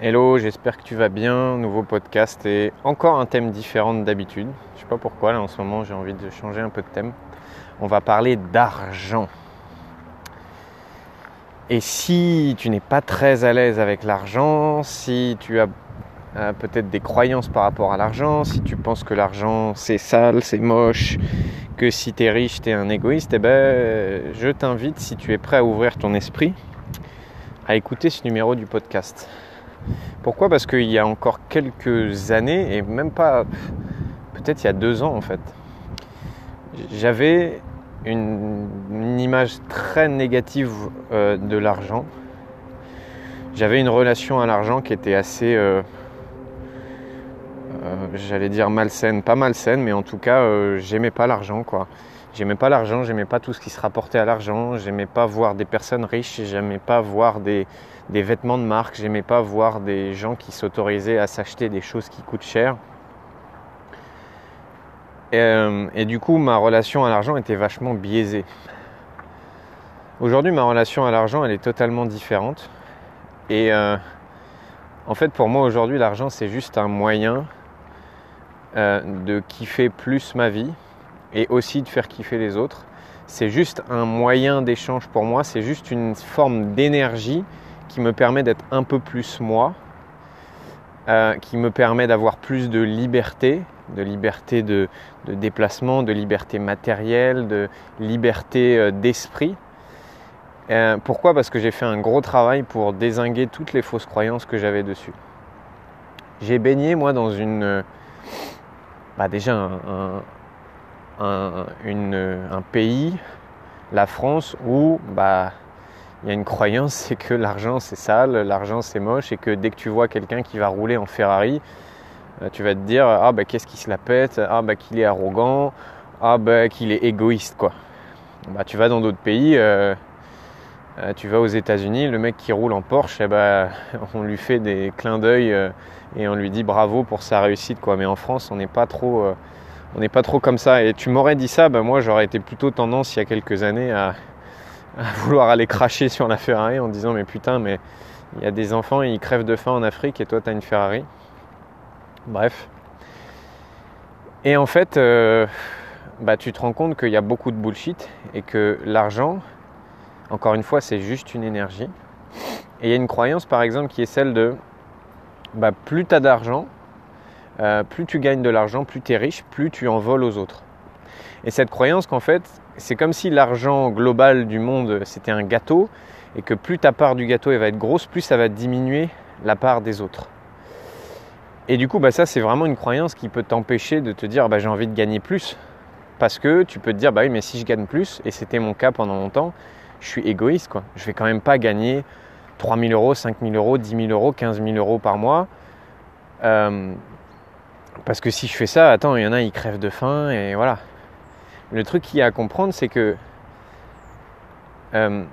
Hello, j'espère que tu vas bien. Nouveau podcast et encore un thème différent d'habitude. Je sais pas pourquoi là en ce moment j'ai envie de changer un peu de thème. On va parler d'argent. Et si tu n'es pas très à l'aise avec l'argent, si tu as peut-être des croyances par rapport à l'argent, si tu penses que l'argent c'est sale, c'est moche, que si tu es riche, tu es un égoïste, eh ben, je t'invite, si tu es prêt à ouvrir ton esprit, à écouter ce numéro du podcast. Pourquoi? Parce qu'il y a encore quelques années, et même pas, peut-être il y a deux ans en fait, j'avais une, image très négative euh, de l'argent. J'avais une relation à l'argent qui était assez, euh, euh, j'allais dire malsaine, pas malsaine, mais en tout cas, j'aimais pas l'argent quoi. J'aimais pas l'argent, j'aimais pas tout ce qui se rapportait à l'argent, j'aimais pas voir des personnes riches, j'aimais pas voir des, vêtements de marque, j'aimais pas voir des gens qui s'autorisaient à s'acheter des choses qui coûtent cher. Et, euh, et, du coup, ma relation à l'argent était vachement biaisée. Aujourd'hui, ma relation à l'argent, elle est totalement différente. Et euh, en fait, pour moi, aujourd'hui, l'argent, c'est juste un moyen euh, de kiffer plus ma vie, et aussi de faire kiffer les autres. C'est juste un moyen d'échange pour moi, c'est juste une forme d'énergie qui me permet d'être un peu plus moi, euh, qui me permet d'avoir plus de liberté, de liberté de, déplacement, de liberté matérielle, de liberté euh, d'esprit. Euh, pourquoi? Parce que j'ai fait un gros travail pour désinguer toutes les fausses croyances que j'avais dessus. J'ai baigné moi dans une... Bah déjà un, un, pays, la France, où bah, il y a une croyance, c'est que l'argent c'est sale, l'argent c'est moche, et que dès que tu vois quelqu'un qui va rouler en Ferrari, euh, tu vas te dire ah bah qu'est-ce qu'il se la pète, ah bah qu'il est arrogant, ah bah qu'il est égoïste quoi. Bah tu vas dans d'autres pays, euh, euh, tu vas aux États-Unis, le mec qui roule en Porsche, eh bah, on lui fait des clins d'œil et on lui dit bravo pour sa réussite quoi. Mais en France, on n'est pas trop on n'est pas trop comme ça. Et tu m'aurais dit ça, ben moi j'aurais été plutôt tendance il y a quelques années à, vouloir aller cracher sur la Ferrari en disant mais putain mais il y a des enfants ils crèvent de faim en Afrique et toi tu as une Ferrari. Bref. Et en fait, euh, bah, tu te rends compte qu'il y a beaucoup de bullshit et que l'argent, encore une fois, c'est juste une énergie. Et il y a une croyance par exemple qui est celle de bah, plus tu as d'argent, euh, plus tu gagnes de l'argent, plus tu es riche, plus tu en voles aux autres. Et cette croyance qu'en fait, c'est comme si l'argent global du monde, c'était un gâteau, et que plus ta part du gâteau va être grosse, plus ça va diminuer la part des autres. Et du coup, bah ça, c'est vraiment une croyance qui peut t'empêcher de te dire, bah, j'ai envie de gagner plus. Parce que tu peux te dire, bah oui, mais si je gagne plus, et c'était mon cas pendant longtemps, je suis égoïste, quoi. Je vais quand même pas gagner 3 000 euros, 5 000 euros, 10 000 euros, 15 000 euros par mois. Euh, parce que si je fais ça, attends, il y en a, ils crèvent de faim et voilà. Le truc qu'il y a à comprendre, c'est que, euh,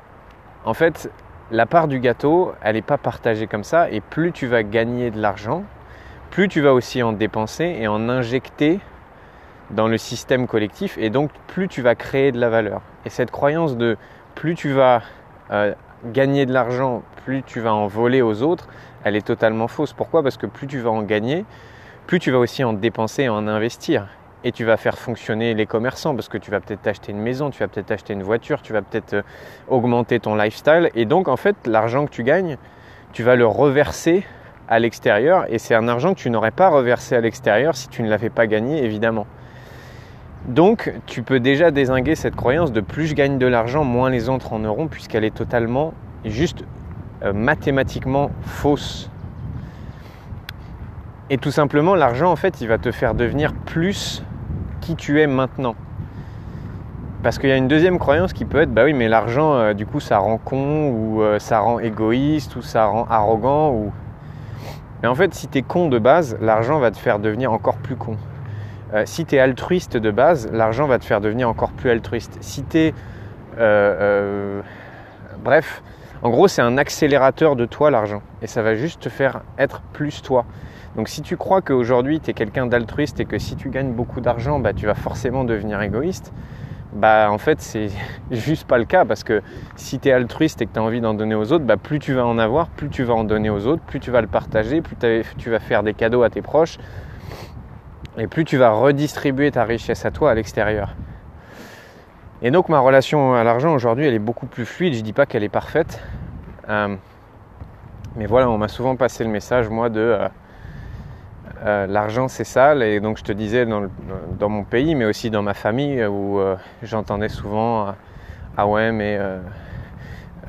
en fait, la part du gâteau, elle n'est pas partagée comme ça. Et plus tu vas gagner de l'argent, plus tu vas aussi en dépenser et en injecter dans le système collectif. Et donc, plus tu vas créer de la valeur. Et cette croyance de plus tu vas euh, gagner de l'argent, plus tu vas en voler aux autres, elle est totalement fausse. Pourquoi? Parce que plus tu vas en gagner, plus tu vas aussi en dépenser et en investir. Et tu vas faire fonctionner les commerçants parce que tu vas peut-être acheter une maison, tu vas peut-être acheter une voiture, tu vas peut-être euh, augmenter ton lifestyle. Et donc, en fait, l'argent que tu gagnes, tu vas le reverser à l'extérieur. Et c'est un argent que tu n'aurais pas reversé à l'extérieur si tu ne l'avais pas gagné, évidemment. Donc, tu peux déjà désinguer cette croyance de plus je gagne de l'argent, moins les autres en auront, puisqu'elle est totalement, juste euh, mathématiquement fausse. Et tout simplement, l'argent, en fait, il va te faire devenir plus qui tu es maintenant. Parce qu'il y a une deuxième croyance qui peut être, bah oui, mais l'argent, euh, du coup, ça rend con, ou euh, ça rend égoïste, ou ça rend arrogant, ou... Mais en fait, si tu es con de base, l'argent va te faire devenir encore plus con. Euh, si tu es altruiste de base, l'argent va te faire devenir encore plus altruiste. Si tu es... bref, en gros, c'est un accélérateur de toi, l'argent. Et ça va juste te faire être plus toi. Donc si tu crois qu'aujourd'hui tu es quelqu'un d'altruiste et que si tu gagnes beaucoup d'argent, bah, tu vas forcément devenir égoïste, bah en fait c'est juste pas le cas parce que si tu es altruiste et que tu as envie d'en donner aux autres, bah plus tu vas en avoir, plus tu vas en donner aux autres, plus tu vas le partager, plus tu vas faire des cadeaux à tes proches et plus tu vas redistribuer ta richesse à toi à l'extérieur. Et donc ma relation à l'argent aujourd'hui elle est beaucoup plus fluide, je dis pas qu'elle est parfaite. Euh, mais voilà, on m'a souvent passé le message moi de euh, euh, l'argent c'est sale et donc je te disais dans, mon pays mais aussi dans ma famille où euh, j'entendais souvent ah ouais mais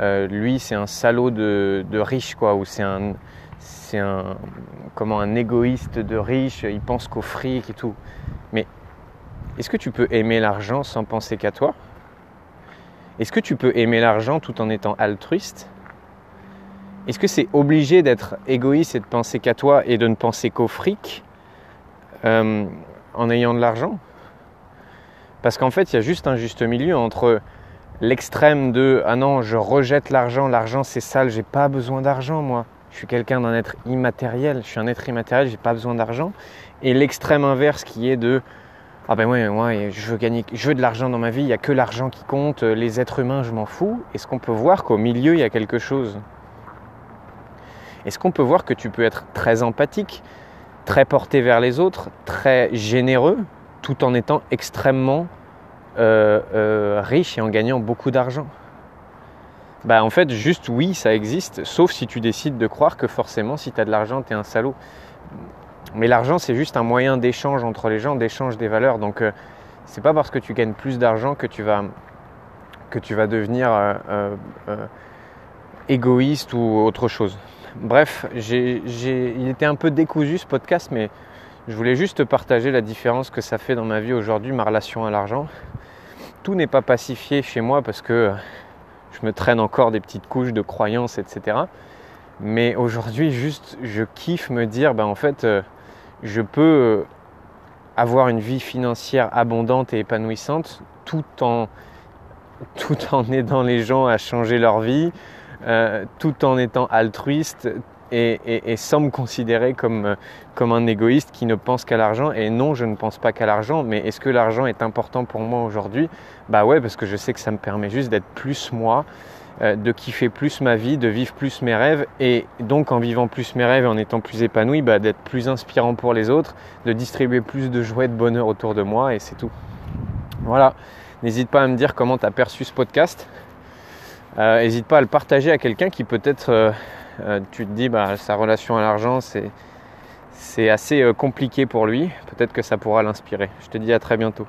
euh, lui c'est un salaud de, riche quoi. Ou c'est un c'est un comment un égoïste de riche. Il pense qu'au fric et tout. Mais est-ce que tu peux aimer l'argent sans penser qu'à toi? Est-ce que tu peux aimer l'argent tout en étant altruiste? Est-ce que c'est obligé d'être égoïste et de penser qu'à toi et de ne penser qu'au fric euh, en ayant de l'argent? Parce qu'en fait, il y a juste un juste milieu entre l'extrême de ah non, je rejette l'argent, l'argent c'est sale, j'ai pas besoin d'argent moi. Je suis quelqu'un d'un être immatériel, je suis un être immatériel, j'ai pas besoin d'argent. Et l'extrême inverse qui est de ah ben ouais, ouais, je veux gagner, je veux de l'argent dans ma vie, il n'y a que l'argent qui compte, les êtres humains, je m'en fous. Est-ce qu'on peut voir qu'au milieu, il y a quelque chose? Est-ce qu'on peut voir que tu peux être très empathique, très porté vers les autres, très généreux, tout en étant extrêmement euh, euh, riche et en gagnant beaucoup d'argent? Bah en fait juste oui ça existe sauf si tu décides de croire que forcément si tu as de l'argent tu es un salaud. Mais l'argent c'est juste un moyen d'échange entre les gens d'échange des valeurs. Donc euh, c'est pas parce que tu gagnes plus d'argent que tu vas que tu vas devenir égoïste ou autre chose Bref, il était un peu décousu ce podcast, mais je voulais juste partager la différence que ça fait dans ma vie aujourd'hui, ma relation à l'argent. Tout n'est pas pacifié chez moi parce que je me traîne encore des petites couches de croyances, etc. Mais aujourd'hui, juste, je kiffe me dire, ben en fait, euh, je peux euh, avoir une vie financière abondante et épanouissante tout en, tout en aidant les gens à changer leur vie, euh, tout en étant altruiste et, sans me considérer comme, comme un égoïste qui ne pense qu'à l'argent. Et non, je ne pense pas qu'à l'argent, mais est-ce que l'argent est important pour moi aujourd'hui? Bah ouais, parce que je sais que ça me permet juste d'être plus moi, euh, de kiffer plus ma vie, de vivre plus mes rêves, et donc en vivant plus mes rêves et en étant plus épanoui, bah, d'être plus inspirant pour les autres, de distribuer plus de joie et de bonheur autour de moi, et c'est tout. Voilà, n'hésite pas à me dire comment tu as perçu ce podcast. N'hésite euh, pas à le partager à quelqu'un qui peut-être, euh, euh, tu te dis, bah, sa relation à l'argent, c'est, c'est assez compliqué pour lui. Peut-être que ça pourra l'inspirer. Je te dis à très bientôt.